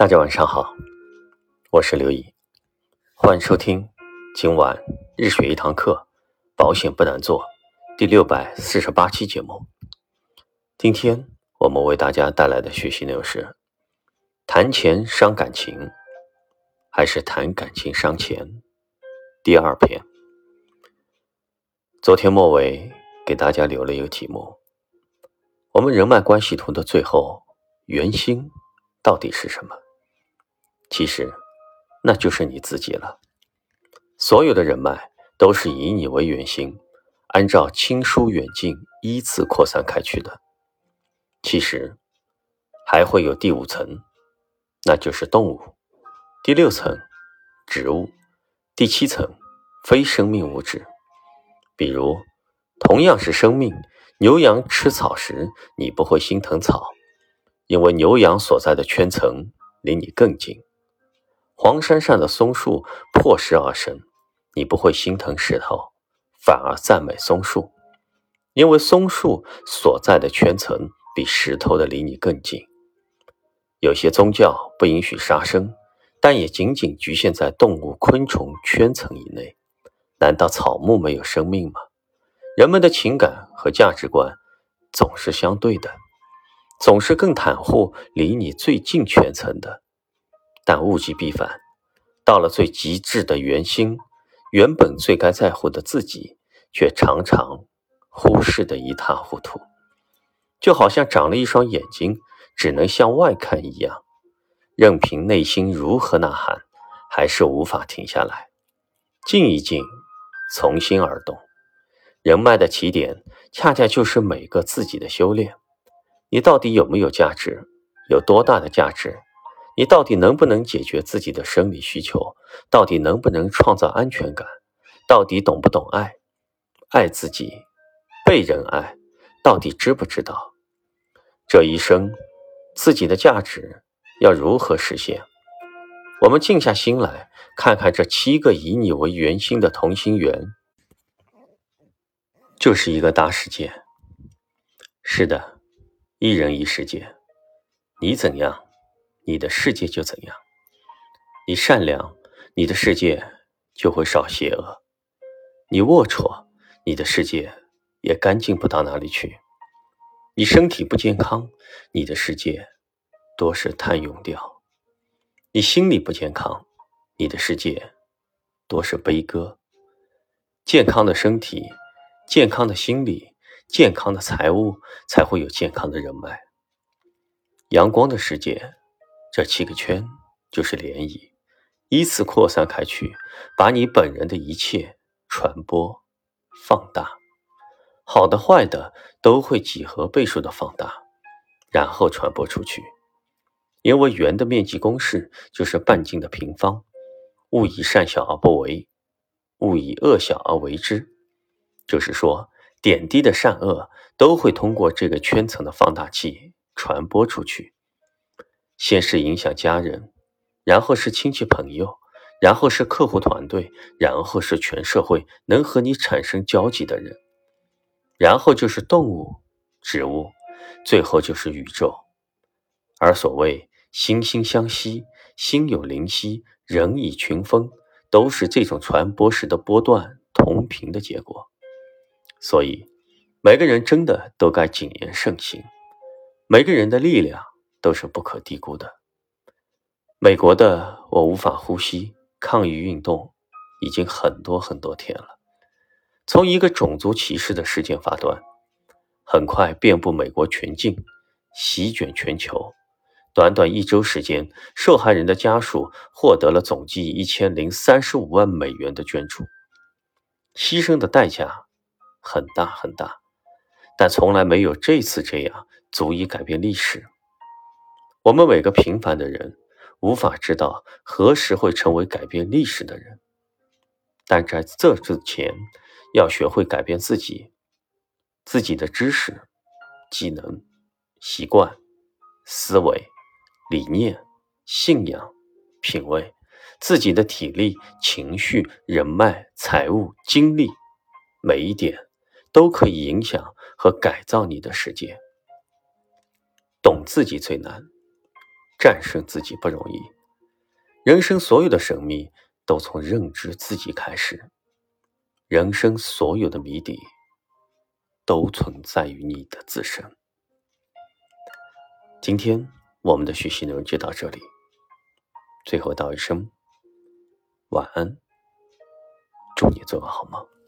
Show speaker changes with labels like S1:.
S1: 大家晚上好，我是刘毅，欢迎收听今晚日学一堂课，保险不难做第六百四十八期节目。今天我们为大家带来的学习内容是：谈钱伤感情，还是谈感情伤钱？第二篇。昨天末尾给大家留了一个题目：我们人脉关系图的最后圆心到底是什么？其实，那就是你自己了。所有的人脉都是以你为圆心，按照亲疏远近依次扩散开去的。其实，还会有第五层，那就是动物；第六层，植物；第七层，非生命物质。比如，同样是生命，牛羊吃草时，你不会心疼草，因为牛羊所在的圈层离你更近。黄山上的松树破石而生，你不会心疼石头，反而赞美松树，因为松树所在的圈层比石头的离你更近。有些宗教不允许杀生，但也仅仅局限在动物、昆虫圈层以内。难道草木没有生命吗？人们的情感和价值观总是相对的，总是更袒护离你最近圈层的。但物极必反，到了最极致的圆心，原本最该在乎的自己，却常常忽视的一塌糊涂，就好像长了一双眼睛，只能向外看一样，任凭内心如何呐喊，还是无法停下来，静一静，从心而动。人脉的起点，恰恰就是每个自己的修炼。你到底有没有价值？有多大的价值？你到底能不能解决自己的生理需求？到底能不能创造安全感？到底懂不懂爱？爱自己，被人爱，到底知不知道？这一生，自己的价值要如何实现？我们静下心来看看这七个以你为圆心的同心圆，就是一个大世界。是的，一人一世界，你怎样？你的世界就怎样，你善良，你的世界就会少邪恶；你龌龊，你的世界也干净不到哪里去；你身体不健康，你的世界多是贪用掉；你心理不健康，你的世界多是悲歌。健康的身体，健康的心理，健康的财务，才会有健康的人脉。阳光的世界。这七个圈就是涟漪，依次扩散开去，把你本人的一切传播、放大，好的、坏的都会几何倍数的放大，然后传播出去。因为圆的面积公式就是半径的平方，勿以善小而不为，勿以恶小而为之。就是说，点滴的善恶都会通过这个圈层的放大器传播出去。先是影响家人，然后是亲戚朋友，然后是客户团队，然后是全社会能和你产生交集的人，然后就是动物、植物，最后就是宇宙。而所谓惺惺相惜、心有灵犀、人以群分，都是这种传播时的波段同频的结果。所以，每个人真的都该谨言慎行，每个人的力量。都是不可低估的。美国的“我无法呼吸”抗议运动已经很多很多天了，从一个种族歧视的事件发端，很快遍布美国全境，席卷全球。短短一周时间，受害人的家属获得了总计一千零三十五万美元的捐助。牺牲的代价很大很大，但从来没有这次这样足以改变历史。我们每个平凡的人，无法知道何时会成为改变历史的人，但在这之前，要学会改变自己，自己的知识、技能、习惯、思维、理念、信仰、品味，自己的体力、情绪、人脉、财务、精力，每一点都可以影响和改造你的世界。懂自己最难。战胜自己不容易。人生所有的神秘都从认知自己开始，人生所有的谜底都存在于你的自身。今天我们的学习内容就到这里，最后道一声晚安，祝你做个好梦。